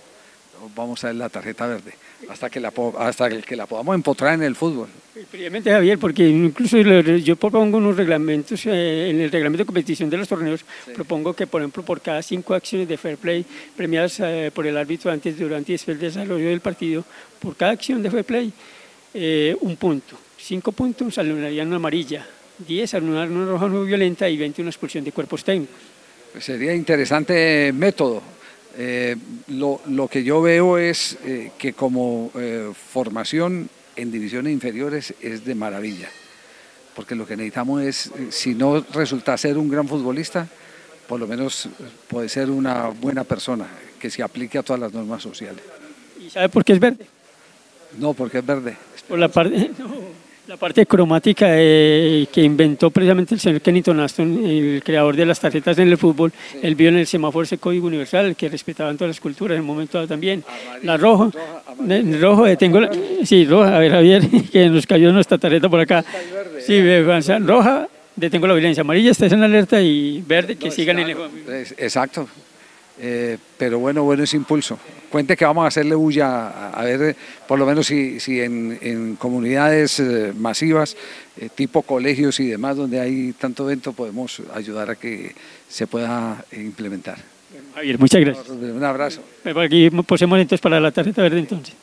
Speaker 9: vamos a ver la tarjeta verde, hasta que la, hasta que la podamos empotrar en el fútbol.
Speaker 2: Previamente, Javier, porque incluso yo propongo unos reglamentos, eh, en el reglamento de competición de los torneos, propongo que, por ejemplo, por cada cinco acciones de fair play premiadas eh, por el árbitro antes, durante y después del desarrollo del partido, por cada acción de fair play, eh, un punto. Cinco puntos alunarían una amarilla, diez alunar una roja no violenta y veinte una expulsión de cuerpos técnicos.
Speaker 9: Pues sería interesante método eh, lo, lo, que yo veo es eh, que como eh, formación en divisiones inferiores es de maravilla, porque lo que necesitamos es, si no resulta ser un gran futbolista, por lo menos puede ser una buena persona que se aplique a todas las normas sociales.
Speaker 2: ¿Y sabe por qué es verde?
Speaker 9: No, porque es verde.
Speaker 2: Por la parte... La parte cromática eh, que inventó precisamente el señor Kennington Aston, el creador de las tarjetas en el fútbol, él vio en el semáforo ese código universal que respetaban todas las culturas en el momento también. la rojo, roja, rojo, eh, tengo la, sí, roja, a ver Javier, que nos cayó nuestra tarjeta por acá. Sí, roja, detengo la violencia, amarilla está en alerta y verde que sigan en el
Speaker 9: Exacto. Eh, pero bueno, bueno ese impulso. Cuente que vamos a hacerle bulla, a, a ver, eh, por lo menos si, si en, en comunidades eh, masivas, eh, tipo colegios y demás, donde hay tanto evento, podemos ayudar a que se pueda eh, implementar.
Speaker 2: Javier, muchas gracias.
Speaker 9: Un abrazo.
Speaker 2: Aquí posemos entonces para la tarjeta verde entonces.